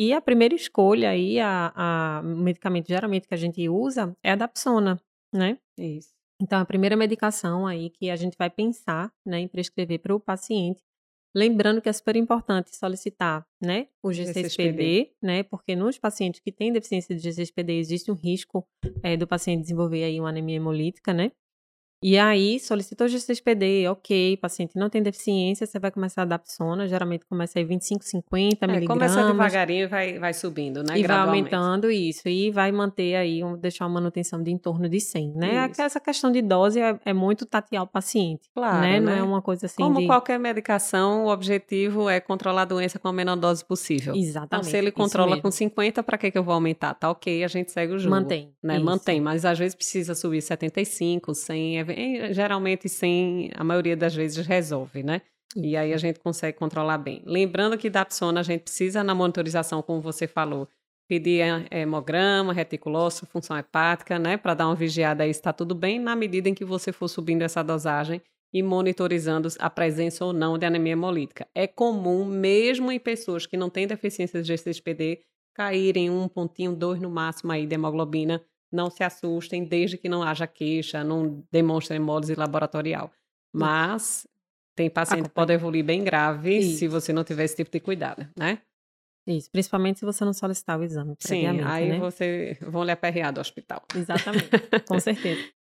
E a primeira escolha aí, a, a medicamento geralmente que a gente usa é a Dapsona, né? Isso. Então, a primeira medicação aí que a gente vai pensar, né, em prescrever para o paciente, lembrando que é super importante solicitar, né, o G6PD, GCSPD. né, porque nos pacientes que têm deficiência de G6PD existe um risco eh, do paciente desenvolver aí uma anemia hemolítica, né? E aí, solicitou G6PD, ok, paciente não tem deficiência, você vai começar a Dapsona, geralmente começa aí 25, 50 É, miligramas. começa devagarinho e vai, vai subindo, né? E vai aumentando isso, e vai manter aí, deixar uma manutenção de em torno de 100, né? Isso. Essa questão de dose é, é muito tatear o paciente, Claro, né? Não né? é uma coisa assim Como de... qualquer medicação, o objetivo é controlar a doença com a menor dose possível. Então, Exatamente, se ele controla mesmo. com 50, para que, que eu vou aumentar? Tá ok, a gente segue o jogo. Mantém, Né? Mantém, mas às vezes precisa subir 75, 100, é- é- geralmente 100, a maioria das vezes resolve, né? E aí a gente consegue controlar bem. Lembrando que Dapsona a gente precisa na monitorização, como você falou, pedir eh, hemograma, reticulócito, função hepática, né, para dar uma vigiada aí se está tudo bem, na medida em que você for subindo essa dosagem e monitorizando a presença ou não de anemia hemolítica. É comum, mesmo em pessoas que não têm deficiência de G6PD, caírem um pontinho, dois no máximo aí de hemoglobina. Não se assustem, desde que não haja queixa, não demonstre hemólise laboratorial. Mas tem paciente que pode evoluir bem grave Isso. se você não tiver esse tipo de cuidado, né? Isso, principalmente se você não solicitar o exame Sim, aí né? você vão lhe aperrear do hospital. Exatamente, com certeza.